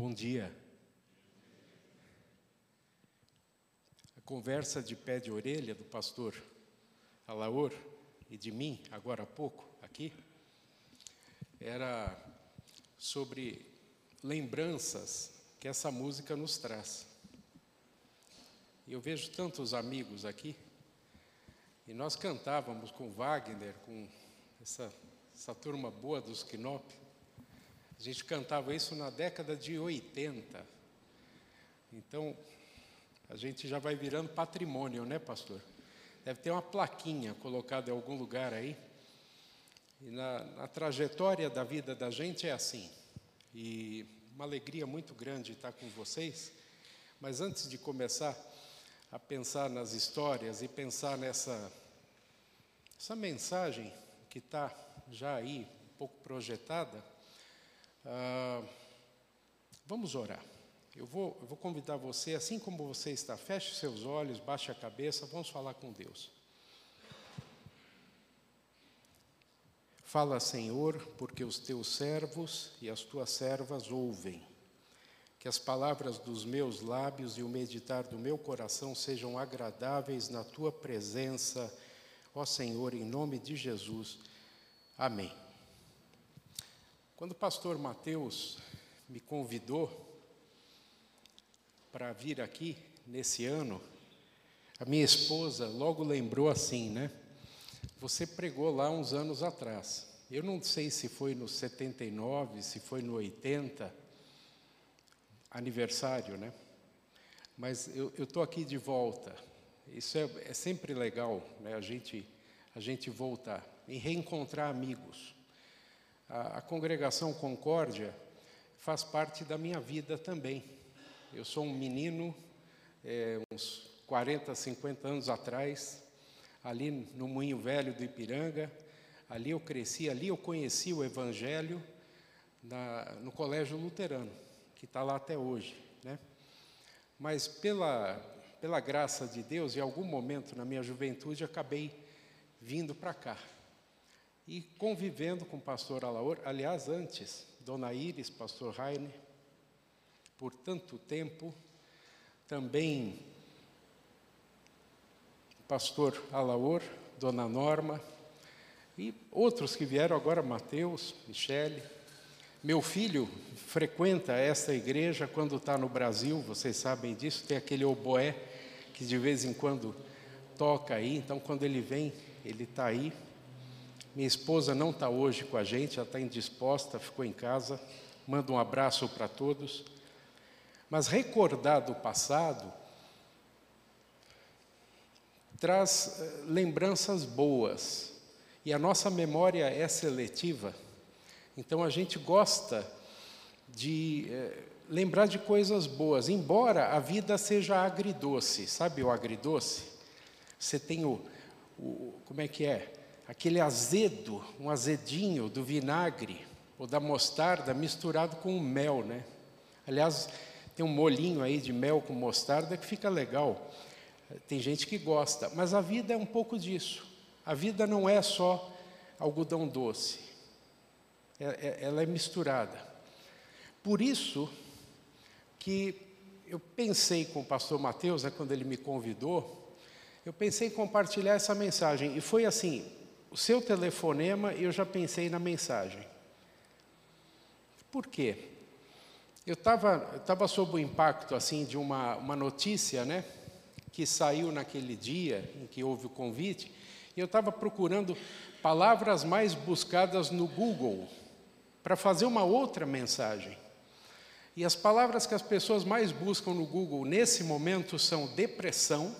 Bom dia. A conversa de pé de orelha do pastor Alaor e de mim, agora há pouco, aqui, era sobre lembranças que essa música nos traz. Eu vejo tantos amigos aqui, e nós cantávamos com Wagner, com essa, essa turma boa dos Knop. A gente cantava isso na década de 80. Então, a gente já vai virando patrimônio, né, pastor? Deve ter uma plaquinha colocada em algum lugar aí. E na, na trajetória da vida da gente é assim. E uma alegria muito grande estar com vocês. Mas antes de começar a pensar nas histórias e pensar nessa essa mensagem que está já aí um pouco projetada, ah, vamos orar. Eu vou, eu vou convidar você, assim como você está, feche seus olhos, baixe a cabeça, vamos falar com Deus. Fala, Senhor, porque os teus servos e as tuas servas ouvem. Que as palavras dos meus lábios e o meditar do meu coração sejam agradáveis na tua presença, ó Senhor, em nome de Jesus. Amém. Quando o pastor Mateus me convidou para vir aqui nesse ano, a minha esposa logo lembrou assim, né? Você pregou lá uns anos atrás. Eu não sei se foi no 79, se foi no 80, aniversário, né? Mas eu estou aqui de volta. Isso é, é sempre legal, né? A gente, a gente voltar e reencontrar amigos. A, a congregação Concórdia faz parte da minha vida também. Eu sou um menino, é, uns 40, 50 anos atrás, ali no Moinho Velho do Ipiranga. Ali eu cresci, ali eu conheci o Evangelho na, no Colégio Luterano, que está lá até hoje. Né? Mas pela, pela graça de Deus, em algum momento na minha juventude, acabei vindo para cá. E convivendo com o pastor Alaor, aliás, antes, Dona Iris, pastor Raine, por tanto tempo, também pastor Alaor, Dona Norma, e outros que vieram agora, Mateus, Michele. Meu filho frequenta essa igreja quando está no Brasil, vocês sabem disso, tem aquele oboé que de vez em quando toca aí, então quando ele vem, ele está aí. Minha esposa não está hoje com a gente, ela está indisposta, ficou em casa. Manda um abraço para todos. Mas recordar do passado traz eh, lembranças boas. E a nossa memória é seletiva. Então a gente gosta de eh, lembrar de coisas boas, embora a vida seja agridoce. Sabe o agridoce? Você tem o, o como é que é? Aquele azedo, um azedinho do vinagre ou da mostarda misturado com o mel, né? Aliás, tem um molinho aí de mel com mostarda que fica legal. Tem gente que gosta, mas a vida é um pouco disso. A vida não é só algodão doce, é, é, ela é misturada. Por isso que eu pensei com o pastor Mateus, né, quando ele me convidou, eu pensei em compartilhar essa mensagem. E foi assim: o seu telefonema, eu já pensei na mensagem. Por quê? Eu estava tava sob o impacto assim de uma, uma notícia, né, que saiu naquele dia em que houve o convite, e eu estava procurando palavras mais buscadas no Google para fazer uma outra mensagem. E as palavras que as pessoas mais buscam no Google nesse momento são depressão,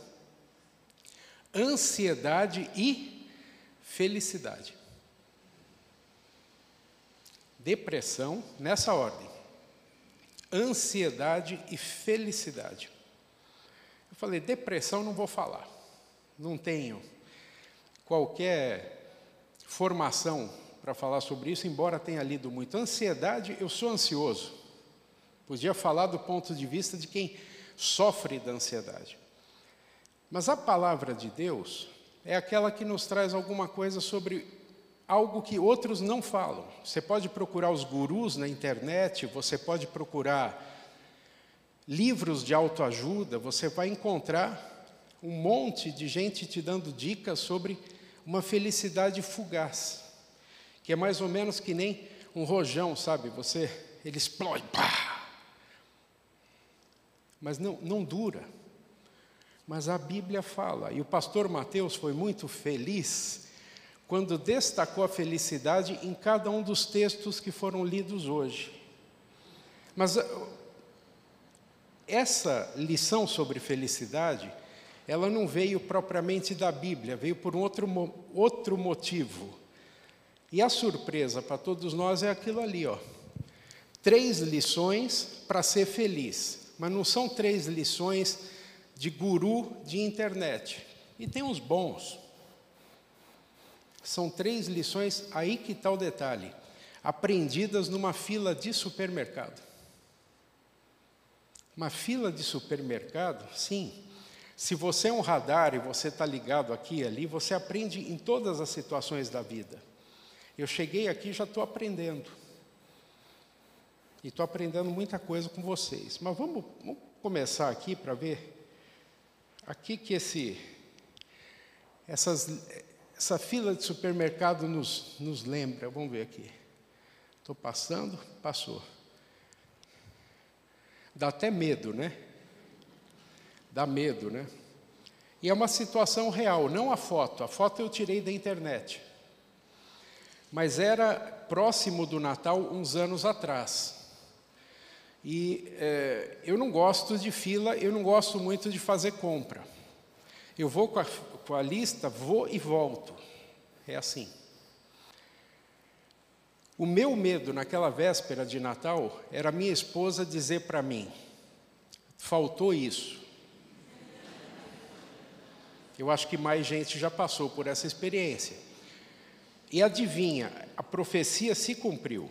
ansiedade e felicidade. Depressão, nessa ordem ansiedade e felicidade. Eu falei, depressão não vou falar, não tenho qualquer formação para falar sobre isso, embora tenha lido muito. Ansiedade, eu sou ansioso. Podia falar do ponto de vista de quem sofre da ansiedade. Mas a palavra de Deus é aquela que nos traz alguma coisa sobre algo que outros não falam. Você pode procurar os gurus na internet, você pode procurar livros de autoajuda, você vai encontrar um monte de gente te dando dicas sobre uma felicidade fugaz, que é mais ou menos que nem um rojão, sabe? Você, ele explode, pá! Mas não, não dura. Mas a Bíblia fala, e o pastor Mateus foi muito feliz quando destacou a felicidade em cada um dos textos que foram lidos hoje. Mas uh, essa lição sobre felicidade, ela não veio propriamente da Bíblia, veio por um outro, outro motivo. E a surpresa para todos nós é aquilo ali, ó. Três lições para ser feliz, mas não são três lições de guru de internet. E tem uns bons, são três lições, aí que está o detalhe, aprendidas numa fila de supermercado. Uma fila de supermercado, sim. Se você é um radar e você está ligado aqui e ali, você aprende em todas as situações da vida. Eu cheguei aqui já estou aprendendo. E estou aprendendo muita coisa com vocês. Mas vamos, vamos começar aqui para ver aqui que esse, essas, essa fila de supermercado nos, nos lembra. Vamos ver aqui. Estou passando, passou. Dá até medo, né? Dá medo, né? E é uma situação real, não a foto. A foto eu tirei da internet. Mas era próximo do Natal, uns anos atrás. E é, eu não gosto de fila, eu não gosto muito de fazer compra. Eu vou com a, com a lista, vou e volto. É assim. O meu medo naquela véspera de Natal era minha esposa dizer para mim: faltou isso. Eu acho que mais gente já passou por essa experiência. E adivinha, a profecia se cumpriu.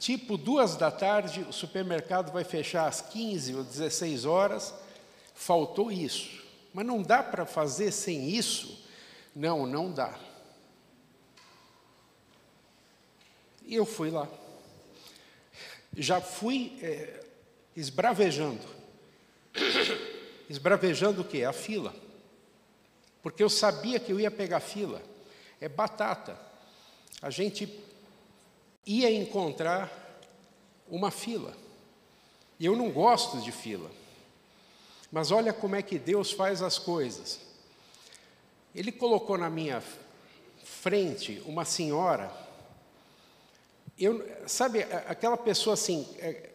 Tipo, duas da tarde, o supermercado vai fechar às 15 ou 16 horas, faltou isso. Mas não dá para fazer sem isso? Não, não dá. E eu fui lá. Já fui é, esbravejando. esbravejando o quê? A fila. Porque eu sabia que eu ia pegar fila. É batata. A gente ia encontrar uma fila. E eu não gosto de fila. Mas olha como é que Deus faz as coisas. Ele colocou na minha frente uma senhora, eu, sabe, aquela pessoa assim, é,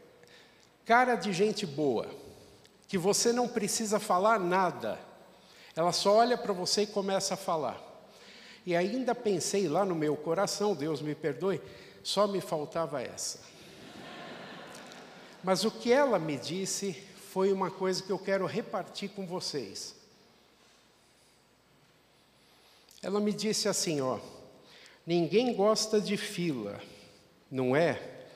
cara de gente boa, que você não precisa falar nada, ela só olha para você e começa a falar. E ainda pensei lá no meu coração, Deus me perdoe, só me faltava essa. Mas o que ela me disse foi uma coisa que eu quero repartir com vocês. Ela me disse assim, ó: Ninguém gosta de fila, não é?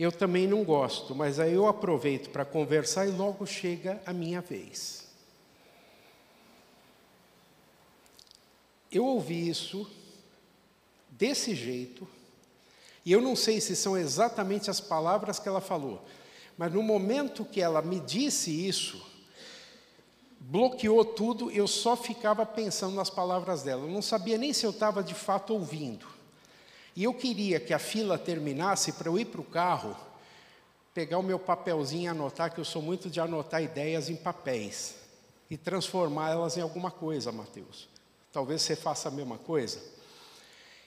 Eu também não gosto, mas aí eu aproveito para conversar e logo chega a minha vez. Eu ouvi isso desse jeito, e eu não sei se são exatamente as palavras que ela falou, mas no momento que ela me disse isso, bloqueou tudo, eu só ficava pensando nas palavras dela. Eu não sabia nem se eu estava de fato ouvindo. E eu queria que a fila terminasse para eu ir para o carro, pegar o meu papelzinho e anotar, que eu sou muito de anotar ideias em papéis e transformá-las em alguma coisa, Mateus. Talvez você faça a mesma coisa.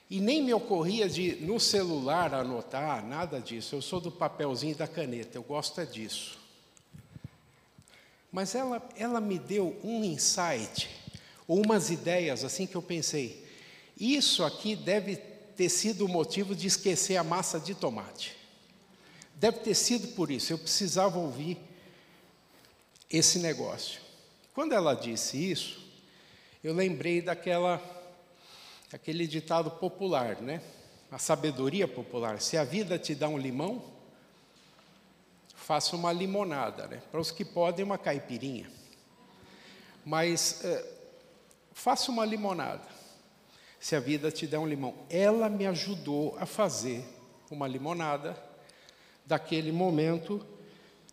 E nem me ocorria de, no celular, anotar, nada disso. Eu sou do papelzinho e da caneta, eu gosto é disso. Mas ela, ela me deu um insight, ou umas ideias assim que eu pensei. Isso aqui deve ter sido o motivo de esquecer a massa de tomate. Deve ter sido por isso, eu precisava ouvir esse negócio. Quando ela disse isso, eu lembrei daquela aquele ditado popular, né? A sabedoria popular. Se a vida te dá um limão, faça uma limonada, né? Para os que podem, uma caipirinha. Mas é, faça uma limonada. se a vida te der um limão. Ela me ajudou a fazer uma limonada daquele momento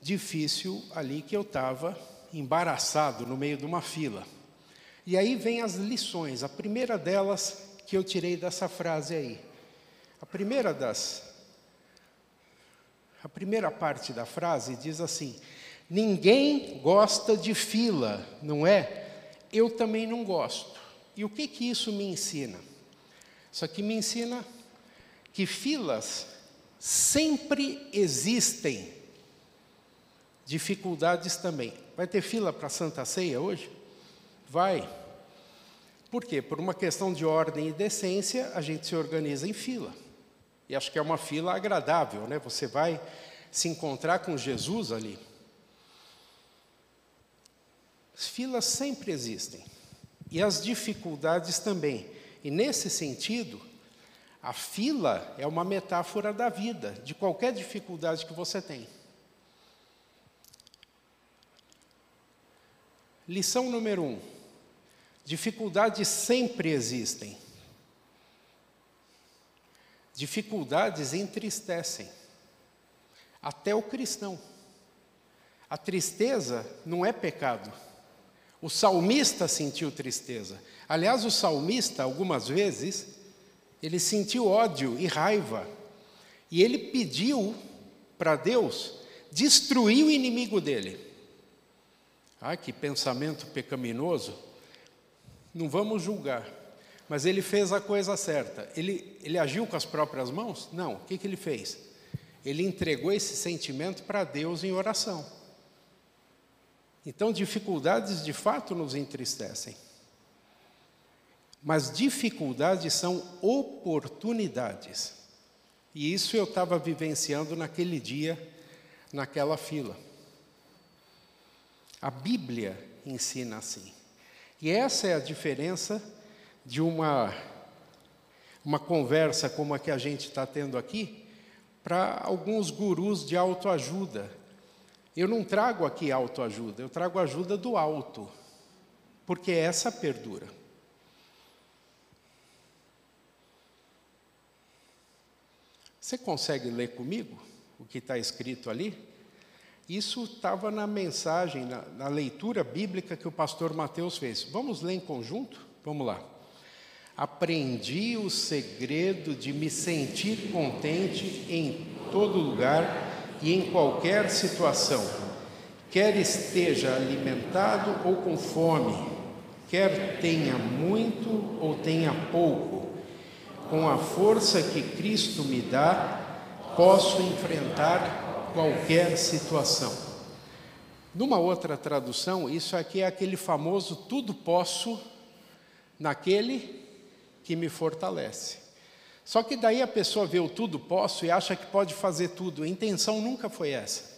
difícil ali que eu estava embaraçado no meio de uma fila. E aí vem as lições. A primeira delas que eu tirei dessa frase aí. A primeira das a primeira parte da frase diz assim: Ninguém gosta de fila, não é? Eu também não gosto. E o que que isso me ensina? Isso aqui me ensina que filas sempre existem. Dificuldades também. Vai ter fila para Santa Ceia hoje? Vai. Por quê? Por uma questão de ordem e decência, a gente se organiza em fila. E acho que é uma fila agradável, né? Você vai se encontrar com Jesus ali. As filas sempre existem. E as dificuldades também. E nesse sentido, a fila é uma metáfora da vida, de qualquer dificuldade que você tem. Lição número um: dificuldades sempre existem. Dificuldades entristecem, até o cristão. A tristeza não é pecado. O salmista sentiu tristeza. Aliás, o salmista, algumas vezes, ele sentiu ódio e raiva. E ele pediu para Deus destruir o inimigo dele. Ah, que pensamento pecaminoso. Não vamos julgar. Mas ele fez a coisa certa. Ele, ele agiu com as próprias mãos? Não. O que, que ele fez? Ele entregou esse sentimento para Deus em oração. Então, dificuldades de fato nos entristecem. Mas dificuldades são oportunidades. E isso eu estava vivenciando naquele dia, naquela fila. A Bíblia ensina assim. E essa é a diferença de uma, uma conversa como a que a gente está tendo aqui para alguns gurus de autoajuda. Eu não trago aqui autoajuda, eu trago ajuda do alto, porque essa perdura. Você consegue ler comigo o que está escrito ali? Isso estava na mensagem, na, na, leitura bíblica que o pastor Mateus fez. Vamos ler em conjunto? Vamos lá. Aprendi o segredo de me sentir contente em todo lugar e em qualquer situação, quer esteja alimentado ou com fome, quer tenha muito ou tenha pouco, com a força que Cristo me dá, posso enfrentar qualquer situação. Numa outra tradução, isso aqui é aquele famoso tudo posso naquele que me fortalece. Só que daí a pessoa vê o tudo posso e acha que pode fazer tudo. A intenção nunca foi essa.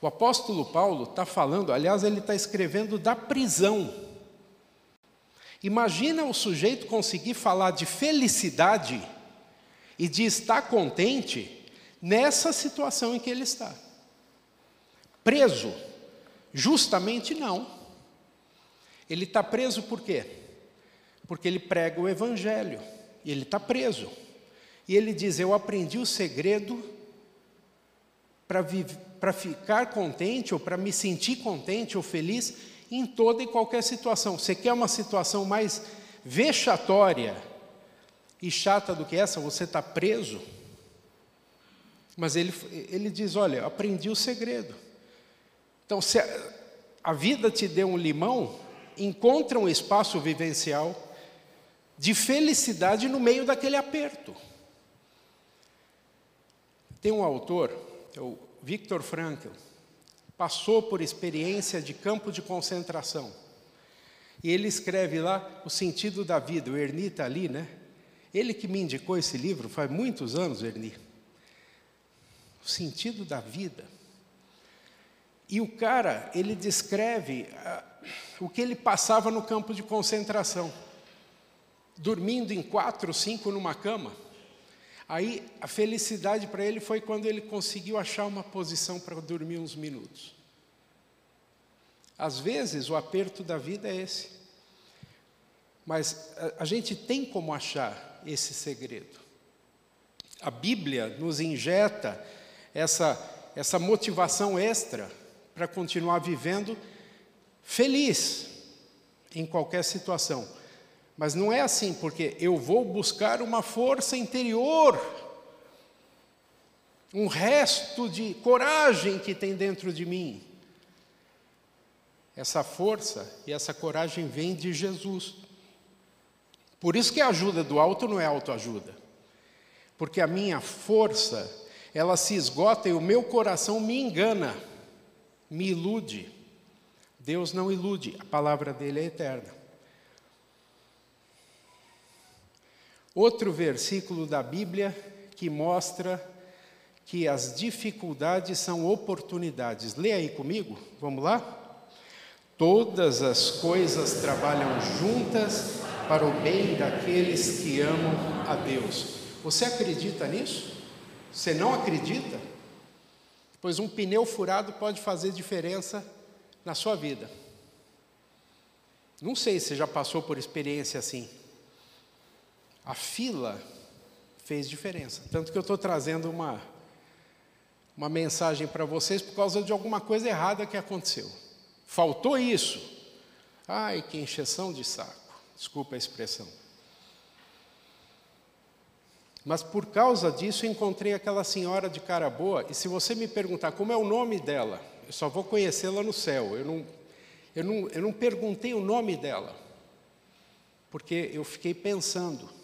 O apóstolo Paulo está falando, aliás, ele está escrevendo da prisão. Imagina o sujeito conseguir falar de felicidade e de estar contente nessa situação em que ele está. Preso? Justamente não. Ele está preso por quê? Porque ele prega o Evangelho. E ele está preso. E ele diz: Eu aprendi o segredo para ficar contente, ou para me sentir contente ou feliz em toda e qualquer situação. Você quer uma situação mais vexatória e chata do que essa? Você está preso. Mas ele, ele diz: Olha, aprendi o segredo. Então, se a, a vida te deu um limão, encontra um espaço vivencial de felicidade no meio daquele aperto. Tem um autor, é o Viktor Frankl, passou por experiência de campo de concentração. E ele escreve lá o sentido da vida. O Erni está ali, né? Ele que me indicou esse livro faz muitos anos, Erni o sentido da vida. E o cara, ele descreve ah, o que ele passava no campo de concentração, dormindo em quatro, cinco numa cama. Aí a felicidade para ele foi quando ele conseguiu achar uma posição para dormir uns minutos. Às vezes o aperto da vida é esse. mas a, a gente tem como achar esse segredo. A Bíblia nos injeta essa, essa motivação extra para continuar vivendo feliz em qualquer situação. Mas não é assim, porque eu vou buscar uma força interior, um resto de coragem que tem dentro de mim. Essa força e essa coragem vem de Jesus. Por isso que a ajuda do alto não é autoajuda. Porque a minha força, ela se esgota e o meu coração me engana, me ilude. Deus não ilude, a palavra dele é eterna. Outro versículo da Bíblia que mostra que as dificuldades são oportunidades. Lê aí comigo, vamos lá? Todas as coisas trabalham juntas para o bem daqueles que amam a Deus. Você acredita nisso? Você não acredita? Pois um pneu furado pode fazer diferença na sua vida. Não sei se já passou por experiência assim. A fila fez diferença. Tanto que eu estou trazendo uma, uma mensagem para vocês por causa de alguma coisa errada que aconteceu. Faltou isso. Ai, que encheção de saco. Desculpa a expressão. Mas por causa disso encontrei aquela senhora de cara boa, e se você me perguntar como é o nome dela, eu só vou conhecê-la no céu. Eu não, eu, não, eu não perguntei o nome dela, porque eu fiquei pensando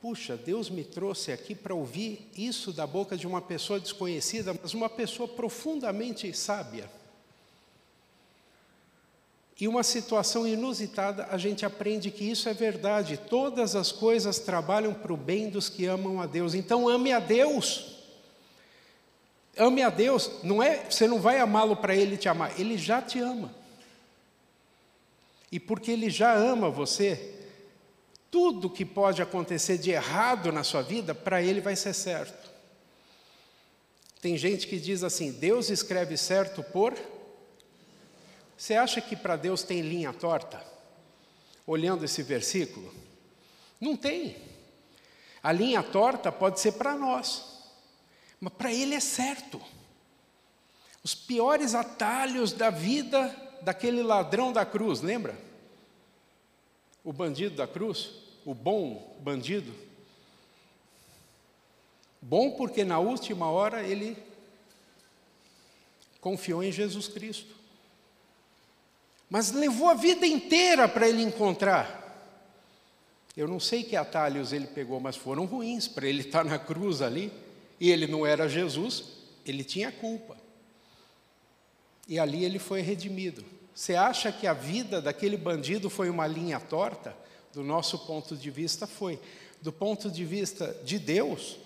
Puxa, Deus me trouxe aqui para ouvir isso da boca de uma pessoa desconhecida, mas uma pessoa profundamente sábia. E uma situação inusitada, a gente aprende que isso é verdade. Todas as coisas trabalham para o bem dos que amam a Deus. Então ame a Deus. Ame a Deus. Não é, você não vai amá-lo para ele te amar. Ele já te ama. E porque ele já ama você, tudo que pode acontecer de errado na sua vida, para ele vai ser certo. Tem gente que diz assim: Deus escreve certo por. Você acha que para Deus tem linha torta? Olhando esse versículo? Não tem. A linha torta pode ser para nós, mas para Ele é certo. Os piores atalhos da vida daquele ladrão da cruz, lembra? o bandido da cruz, o bom bandido. Bom porque na última hora ele confiou em Jesus Cristo. Mas levou a vida inteira para ele encontrar. Eu não sei que atalhos ele pegou, mas foram ruins para ele estar na cruz ali. E ele não era Jesus, ele tinha culpa. E ali ele foi redimido. Você acha que a vida daquele bandido foi uma linha torta? Do nosso ponto de vista, foi. Do ponto de vista de Deus,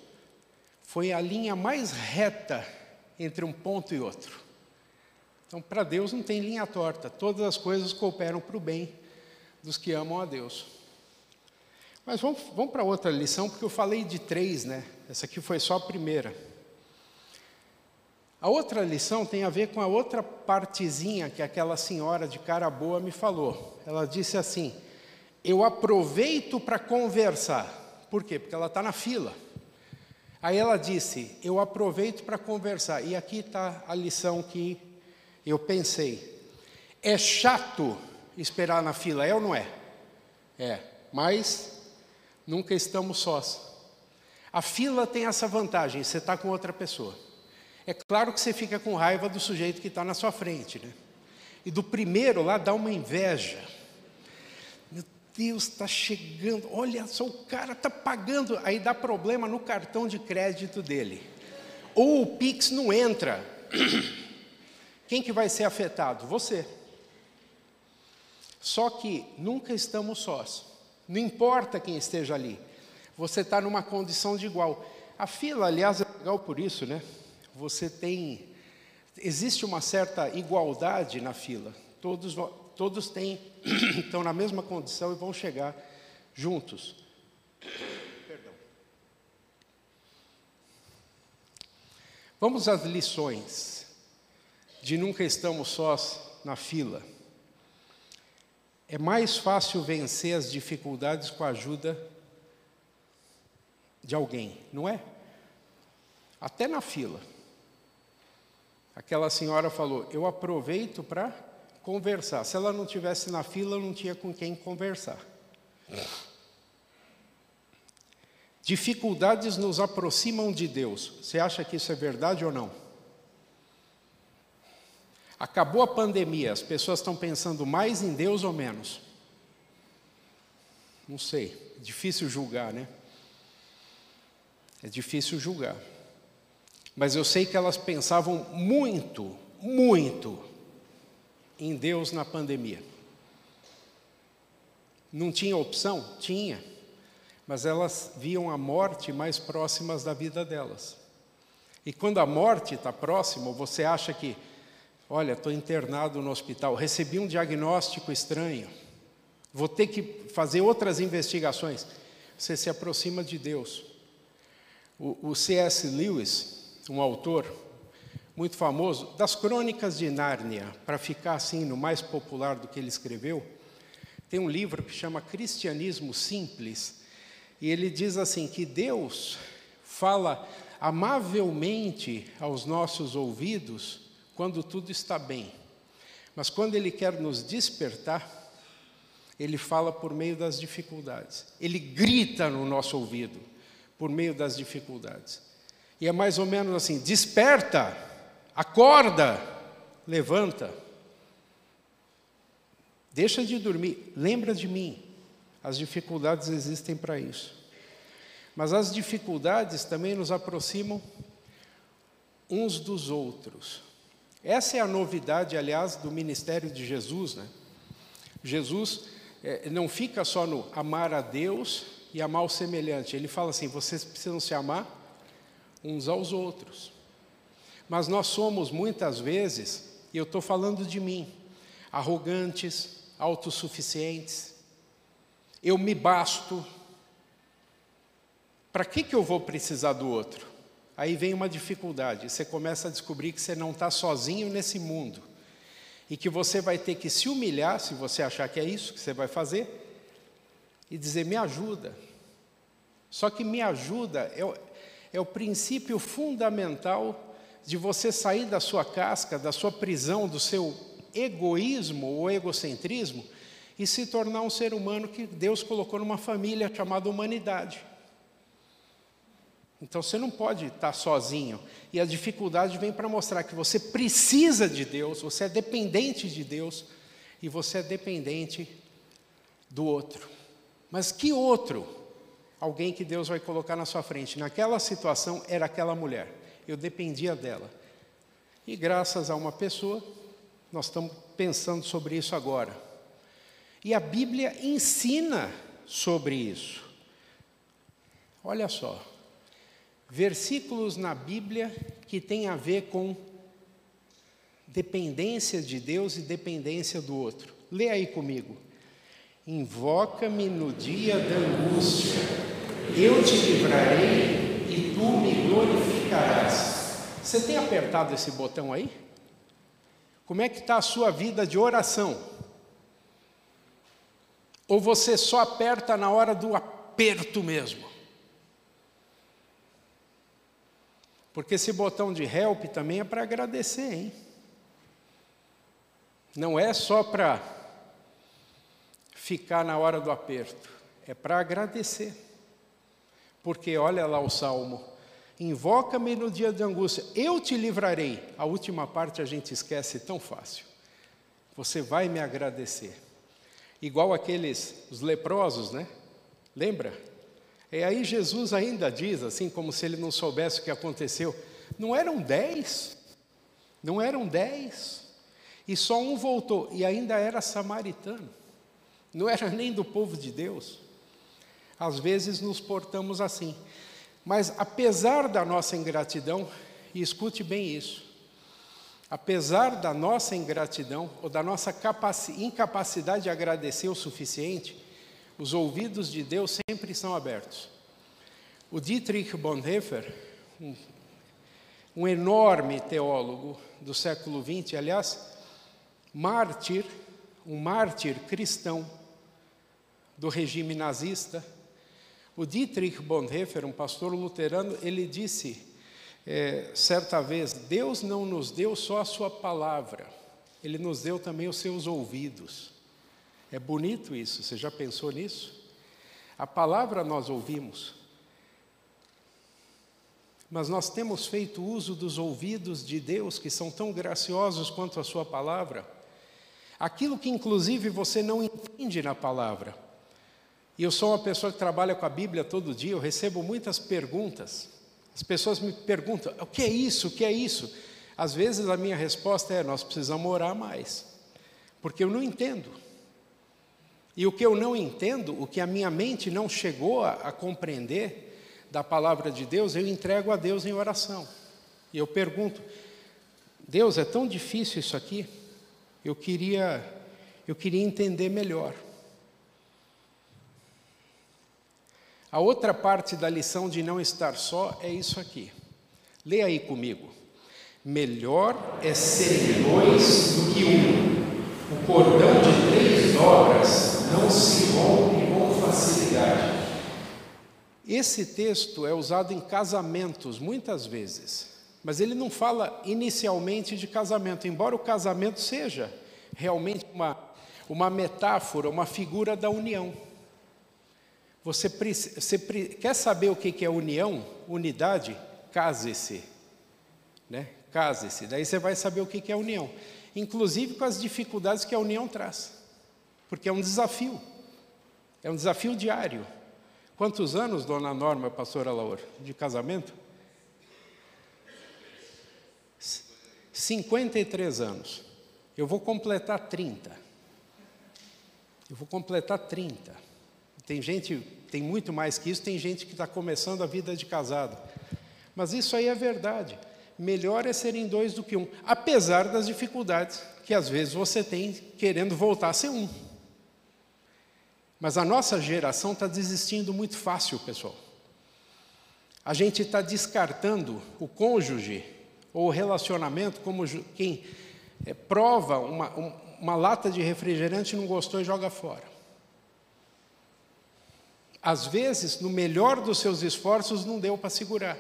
foi a linha mais reta entre um ponto e outro. Então, para Deus não tem linha torta, todas as coisas cooperam para o bem dos que amam a Deus. Mas vamos, vamos para outra lição, porque eu falei de três, né? Essa aqui foi só a primeira. A outra lição tem a ver com a outra partezinha que aquela senhora de cara boa me falou. Ela disse assim: Eu aproveito para conversar. Por quê? Porque ela está na fila. Aí ela disse: Eu aproveito para conversar. E aqui está a lição que eu pensei. É chato esperar na fila, é ou não é? É, mas nunca estamos sós. A fila tem essa vantagem: você está com outra pessoa. É claro que você fica com raiva do sujeito que está na sua frente, né? E do primeiro lá dá uma inveja. Meu Deus, está chegando, olha só, o cara está pagando, aí dá problema no cartão de crédito dele. Ou o Pix não entra. Quem que vai ser afetado? Você. Só que nunca estamos sós. Não importa quem esteja ali. Você está numa condição de igual. A fila, aliás, é legal por isso, né? você tem. Existe uma certa igualdade na fila. Todos, todos têm, estão na mesma condição e vão chegar juntos. Perdão. Vamos às lições de nunca estamos sós na fila. é mais fácil vencer as dificuldades com a ajuda de alguém, não é? Até na fila. Aquela senhora falou: Eu aproveito para conversar. Se ela não tivesse na fila, não tinha com quem conversar. Dificuldades nos aproximam de Deus. Você acha que isso é verdade ou não? Acabou a pandemia, as pessoas estão pensando mais em Deus ou menos? Não sei, difícil julgar, né? É difícil julgar. Mas eu sei que elas pensavam muito, muito em Deus na pandemia. Não tinha opção? Tinha. Mas elas viam a morte mais próximas da vida delas. E quando a morte está próxima, você acha que Olha, estou internado no hospital, recebi um diagnóstico estranho, vou ter que fazer outras investigações. Você se aproxima de Deus. O, o C.S. Lewis, um autor muito famoso, das Crônicas de Nárnia, para ficar assim no mais popular do que ele escreveu, tem um livro que chama Cristianismo Simples, e ele diz assim que Deus fala amavelmente aos nossos ouvidos quando tudo está bem. Mas quando Ele quer nos despertar, Ele fala por meio das dificuldades. Ele grita no nosso ouvido por meio das dificuldades. E é mais ou menos assim: desperta, acorda, levanta. Deixa de dormir, lembra de mim. As dificuldades existem para isso. Mas as dificuldades também nos aproximam uns dos outros. Essa é a novidade, aliás, do ministério de Jesus. Né? Jesus é, não fica só no amar a Deus e amar o semelhante. Ele fala assim: vocês precisam se amar uns aos outros. Mas nós somos muitas vezes, e eu estou falando de mim, arrogantes, autossuficientes. Eu me basto. Para que, que eu vou precisar do outro? Aí vem uma dificuldade, você começa a descobrir que você não está sozinho nesse mundo e que você vai ter que se humilhar, se você achar que é isso que você vai fazer, e dizer: me ajuda. Só que me ajuda é o, é o princípio fundamental de você sair da sua casca, da sua prisão, do seu egoísmo ou egocentrismo e se tornar um ser humano que Deus colocou numa família chamada humanidade. Então você não pode estar sozinho. E a dificuldade vem para mostrar que você precisa de Deus, você é dependente de Deus e você é dependente do outro. Mas que outro? Alguém que Deus vai colocar na sua frente. Naquela situação era aquela mulher. Eu dependia dela. E graças a uma pessoa, nós estamos pensando sobre isso agora. E a Bíblia ensina sobre isso. Olha só versículos na Bíblia que têm a ver com dependência de Deus e dependência do outro. Lê aí comigo. Invoca-me no dia da angústia, eu te livrarei e tu me glorificarás. Você tem apertado esse botão aí? Como é que está a sua vida de oração? Ou você só aperta na hora do aperto mesmo? Porque esse botão de help também é para agradecer, hein? Não é só para ficar na hora do aperto, é para agradecer. Porque olha lá o salmo: invoca-me no dia de angústia, eu te livrarei. A última parte a gente esquece tão fácil. Você vai me agradecer. Igual aqueles os leprosos, né? Lembra? E aí Jesus ainda diz, assim como se ele não soubesse o que aconteceu, não eram dez, não eram dez, e só um voltou, e ainda era samaritano, não era nem do povo de Deus. Às vezes nos portamos assim, mas apesar da nossa ingratidão, e escute bem isso, apesar da nossa ingratidão ou da nossa incapacidade de agradecer o suficiente, os ouvidos de Deus sempre são abertos. O Dietrich Bonhoeffer, um, um enorme teólogo do século XX, aliás, mártir um mártir cristão do regime nazista. O Dietrich Bonhoeffer, um pastor luterano, ele disse é, certa vez: Deus não nos deu só a Sua palavra, Ele nos deu também os seus ouvidos. É bonito isso, você já pensou nisso? A palavra nós ouvimos, mas nós temos feito uso dos ouvidos de Deus, que são tão graciosos quanto a Sua palavra. Aquilo que, inclusive, você não entende na palavra. E eu sou uma pessoa que trabalha com a Bíblia todo dia, eu recebo muitas perguntas. As pessoas me perguntam: o que é isso? O que é isso? Às vezes a minha resposta é: nós precisamos orar mais, porque eu não entendo. E o que eu não entendo, o que a minha mente não chegou a, a compreender da palavra de Deus, eu entrego a Deus em oração. E eu pergunto: Deus, é tão difícil isso aqui? Eu queria, eu queria entender melhor. A outra parte da lição de não estar só é isso aqui. Leia aí comigo. Melhor é ser dois do que um. O cordão de três dobras não se rompe com facilidade. Esse texto é usado em casamentos muitas vezes, mas ele não fala inicialmente de casamento, embora o casamento seja realmente uma, uma metáfora, uma figura da união. Você, você quer saber o que é união, unidade? Case-se. Né? Case-se. Daí você vai saber o que é união. Inclusive com as dificuldades que a união traz. Porque é um desafio. É um desafio diário. Quantos anos, dona Norma, pastora Laura, de casamento? 53 anos. Eu vou completar 30. Eu vou completar 30. Tem gente, tem muito mais que isso, tem gente que está começando a vida de casado. Mas isso aí é verdade. Melhor é serem dois do que um, apesar das dificuldades que às vezes você tem querendo voltar a ser um. Mas a nossa geração está desistindo muito fácil, pessoal. A gente está descartando o cônjuge ou o relacionamento como quem é, prova uma, uma lata de refrigerante, não gostou e joga fora às vezes, no melhor dos seus esforços, não deu para segurar.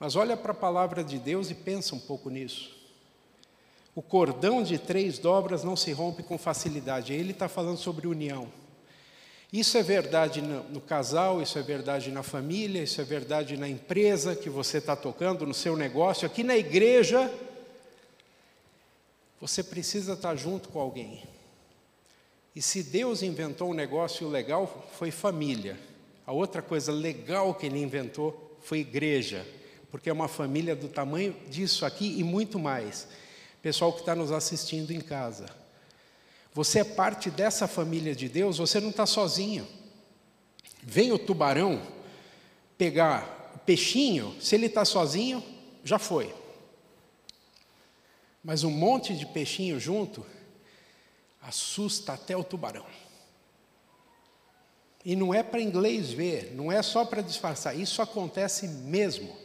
Mas olha para a palavra de Deus e pensa um pouco nisso. O cordão de três dobras não se rompe com facilidade. Ele está falando sobre união. Isso é verdade no, casal, isso é verdade na família, isso é verdade na empresa que você está tocando, no seu negócio. Aqui na igreja, você precisa estar junto com alguém. E se Deus inventou um negócio legal, foi família. A outra coisa legal que ele inventou foi igreja, porque é uma família do tamanho disso aqui e muito mais. Pessoal que está nos assistindo em casa. Você é parte dessa família de Deus, você não está sozinho. Vem o tubarão pegar o peixinho, se ele está sozinho, já foi. Mas um monte de peixinho junto, assusta até o tubarão. E não é para inglês ver, não é só para disfarçar, isso acontece mesmo.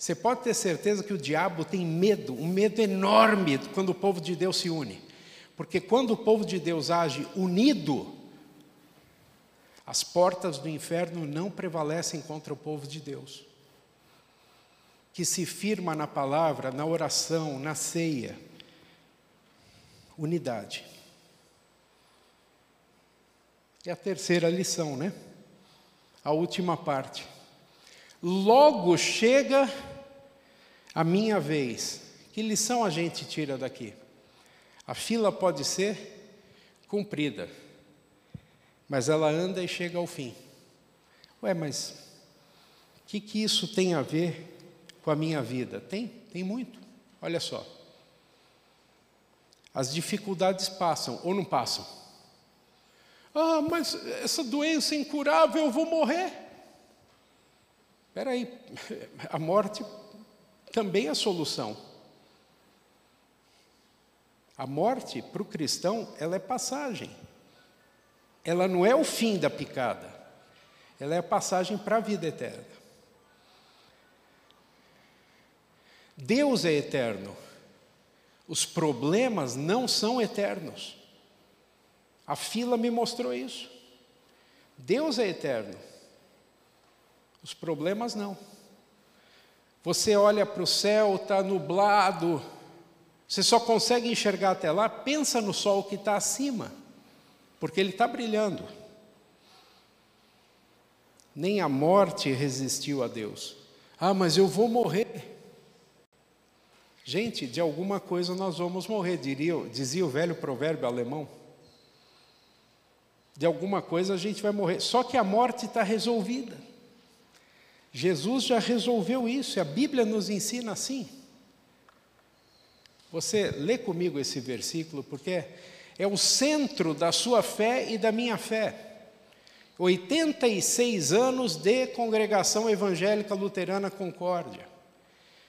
Você pode ter certeza que o diabo tem medo, um medo enorme quando o povo de Deus se une. Porque quando o povo de Deus age unido, as portas do inferno não prevalecem contra o povo de Deus. Que se firma na palavra, na oração, na ceia. Unidade. É a terceira lição, né? A última parte. Logo chega a minha vez. Que lição a gente tira daqui? A fila pode ser cumprida, mas ela anda e chega ao fim. Ué, mas o que, que isso tem a ver com a minha vida? Tem, tem muito. Olha só. As dificuldades passam ou não passam? Ah, mas essa doença é incurável, eu vou morrer. Espera aí, a morte também a solução. A morte, para o cristão, ela é passagem. Ela não é o fim da picada. Ela é a passagem para a vida eterna. Deus é eterno. Os problemas não são eternos. A fila me mostrou isso. Deus é eterno. Os problemas não. Você olha para o céu, está nublado, você só consegue enxergar até lá, pensa no sol que está acima, porque ele está brilhando. Nem a morte resistiu a Deus. Ah, mas eu vou morrer. Gente, de alguma coisa nós vamos morrer, diria, dizia o velho provérbio alemão. De alguma coisa a gente vai morrer. Só que a morte está resolvida. Jesus já resolveu isso, e a Bíblia nos ensina assim. Você lê comigo esse versículo, porque é o centro da sua fé e da minha fé. 86 anos de congregação evangélica luterana Concórdia.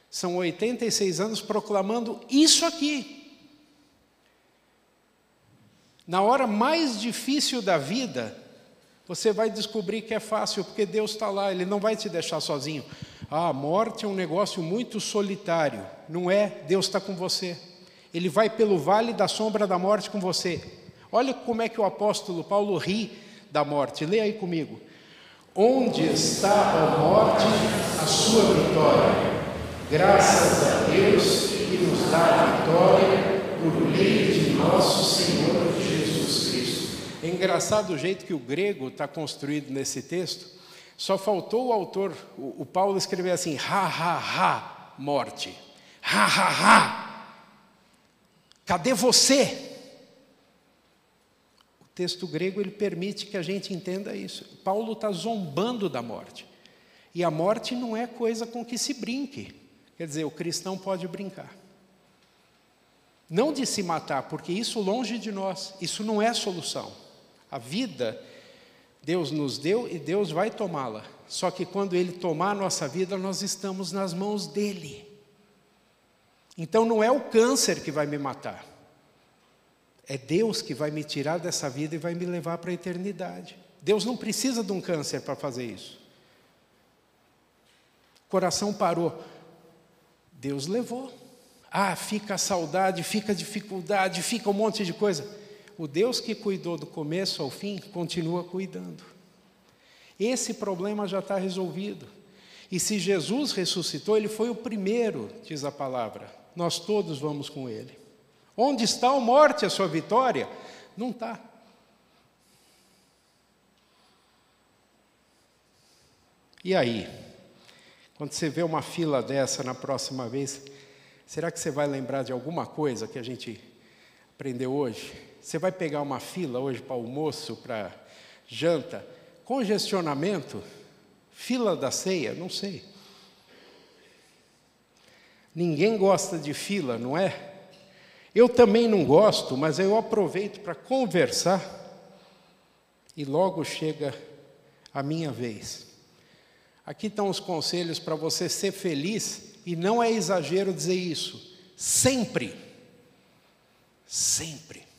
São 86 anos proclamando isso aqui. Na hora mais difícil da vida, você vai descobrir que é fácil, porque Deus está lá, Ele não vai te deixar sozinho. A morte é um negócio muito solitário. Não é, Deus está com você. Ele vai pelo vale da sombra da morte com você. Olha como é que o apóstolo Paulo ri da morte. Leia aí comigo. Onde está a morte, a sua vitória? Graças a Deus que nos dá a vitória por meio de nosso Senhor engraçado o jeito que o grego está construído nesse texto. Só faltou o autor, o, o Paulo, escrever assim: ha, ha, ha, morte. Ha, ha, ha. Cadê você? O texto grego ele permite que a gente entenda isso. Paulo está zombando da morte. E a morte não é coisa com que se brinque. Quer dizer, o cristão pode brincar. Não de se matar, porque isso longe de nós, isso não é solução. A vida Deus nos deu e Deus vai tomá-la. Só que quando Ele tomar a nossa vida, nós estamos nas mãos dEle. Então não é o câncer que vai me matar. É Deus que vai me tirar dessa vida e vai me levar para a eternidade. Deus não precisa de um câncer para fazer isso. O coração parou. Deus levou. Ah, fica a saudade, fica a dificuldade, fica um monte de coisa o Deus que cuidou do começo ao fim continua cuidando. Esse problema já está resolvido. E se Jesus ressuscitou, ele foi o primeiro, diz a palavra. Nós todos vamos com ele. Onde está a morte, a sua vitória? Não está. E aí? Quando você vê uma fila dessa na próxima vez, será que você vai lembrar de alguma coisa que a gente aprendeu hoje? Você vai pegar uma fila hoje para almoço, para janta, congestionamento, fila da ceia, não sei. Ninguém gosta de fila, não é? Eu também não gosto, mas eu aproveito para conversar e logo chega a minha vez. Aqui estão os conselhos para você ser feliz, e não é exagero dizer isso, sempre. Sempre.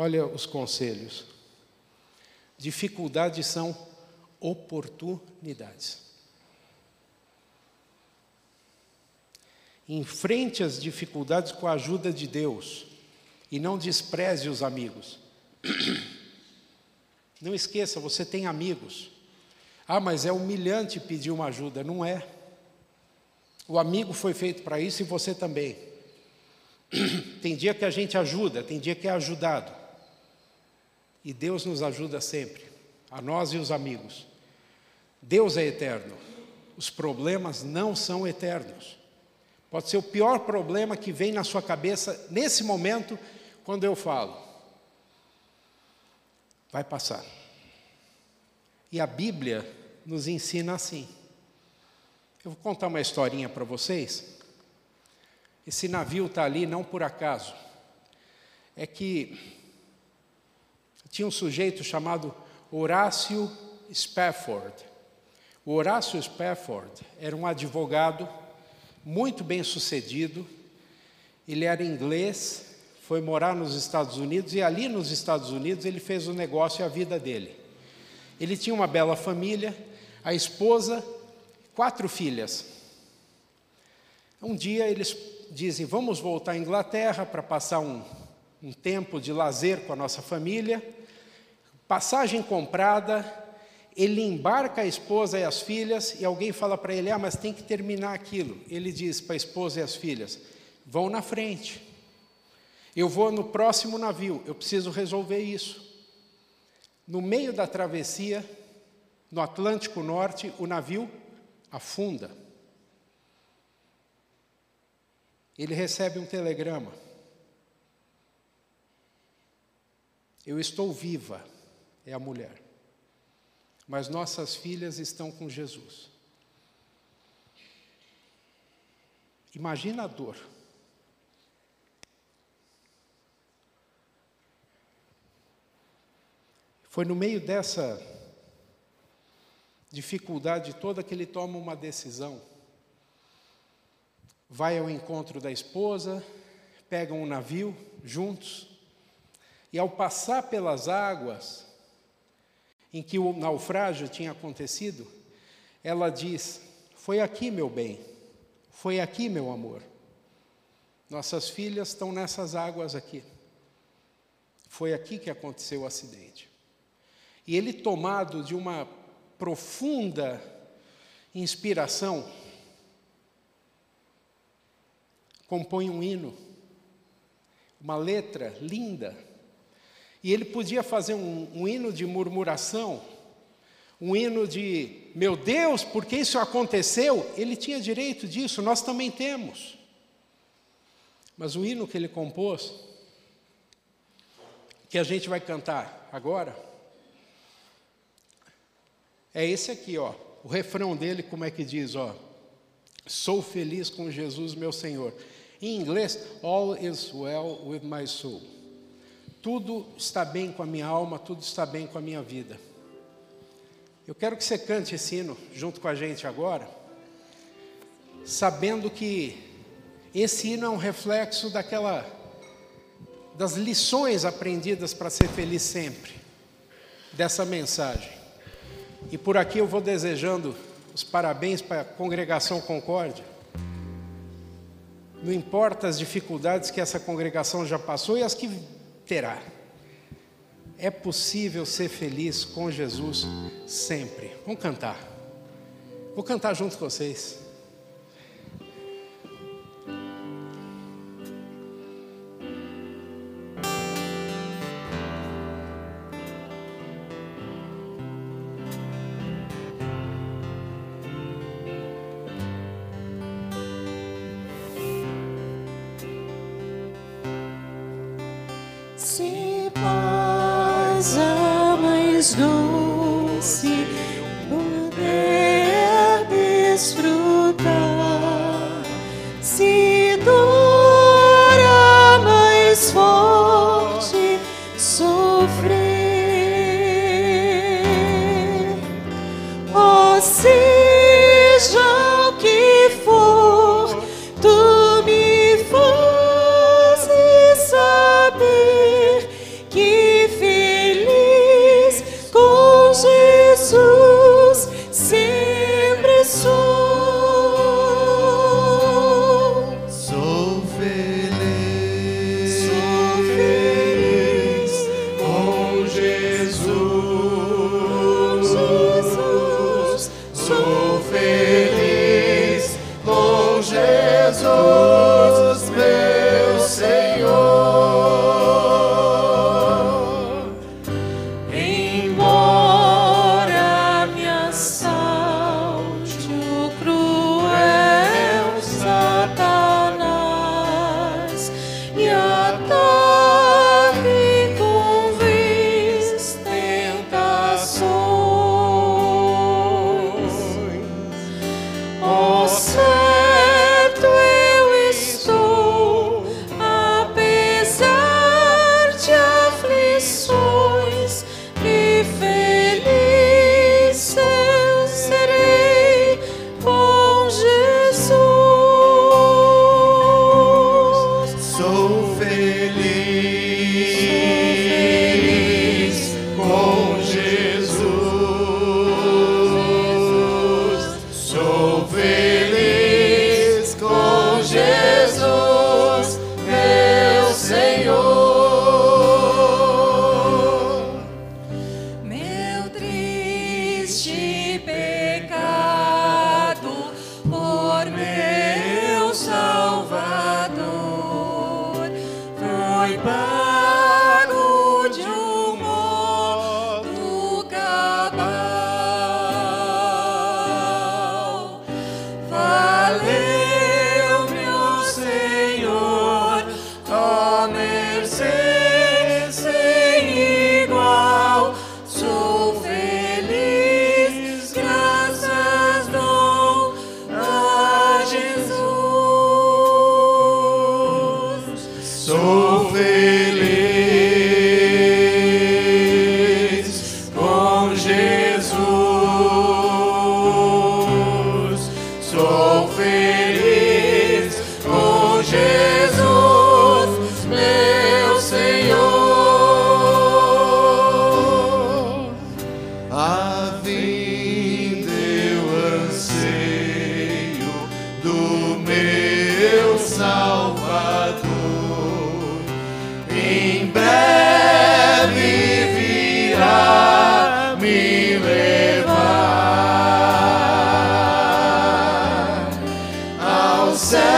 Olha os conselhos. Dificuldades são oportunidades. Enfrente as dificuldades com a ajuda de Deus e não despreze os amigos. Não esqueça, você tem amigos. Ah, mas é humilhante pedir uma ajuda. Não é. O amigo foi feito para isso e você também. Tem dia que a gente ajuda, tem dia que é ajudado. E Deus nos ajuda sempre, a nós e os amigos. Deus é eterno. Os problemas não são eternos. Pode ser o pior problema que vem na sua cabeça nesse momento, quando eu falo. Vai passar. E a Bíblia nos ensina assim. Eu vou contar uma historinha para vocês. Esse navio está ali não por acaso. É que tinha um sujeito chamado Horácio Spafford. O Horácio Spafford era um advogado muito bem sucedido. Ele era inglês, foi morar nos Estados Unidos e ali nos Estados Unidos ele fez o negócio e a vida dele. Ele tinha uma bela família, a esposa, quatro filhas. Um dia eles dizem: vamos voltar à Inglaterra para passar um, um tempo de lazer com a nossa família. Passagem comprada, ele embarca a esposa e as filhas, e alguém fala para ele: Ah, mas tem que terminar aquilo. Ele diz para a esposa e as filhas: Vão na frente. Eu vou no próximo navio, eu preciso resolver isso. No meio da travessia, no Atlântico Norte, o navio afunda. Ele recebe um telegrama. Eu estou viva, é a mulher. Mas nossas filhas estão com Jesus. Imagina a dor. Foi no meio dessa dificuldade toda que ele toma uma decisão. Vai ao encontro da esposa, pegam um navio juntos, e ao passar pelas águas em que o naufrágio tinha acontecido, ela diz: Foi aqui, meu bem, foi aqui, meu amor. Nossas filhas estão nessas águas aqui. Foi aqui que aconteceu o acidente. E ele, tomado de uma profunda inspiração, compõe um hino, uma letra linda, e ele podia fazer um, um hino de murmuração, um hino de, meu Deus, por que isso aconteceu? Ele tinha direito disso, nós também temos. Mas o hino que ele compôs, que a gente vai cantar agora, é esse aqui, ó. O refrão dele, como é que diz, ó? Sou feliz com Jesus, meu Senhor. Em inglês, all is well with my soul. Tudo está bem com a minha alma, tudo está bem com a minha vida. Eu quero que você cante esse hino junto com a gente agora, sabendo que esse hino é um reflexo daquela das lições aprendidas para ser feliz sempre, dessa mensagem. E por aqui eu vou desejando os parabéns para a congregação Concórdia. Não importa as dificuldades que essa congregação já passou e as que terá. É possível ser feliz com Jesus sempre. Vamos cantar. Vou cantar junto com vocês.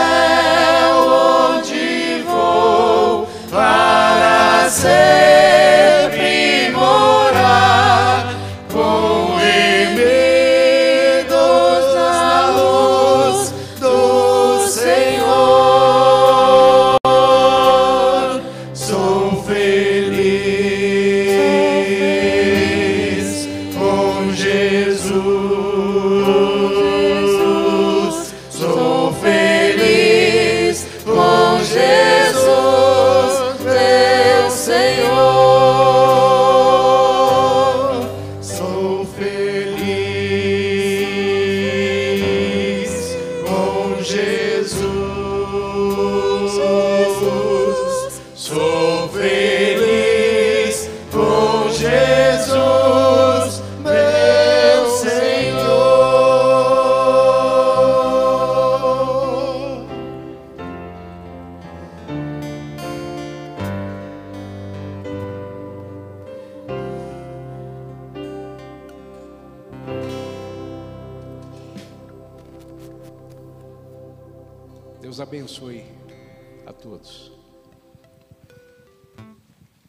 Ao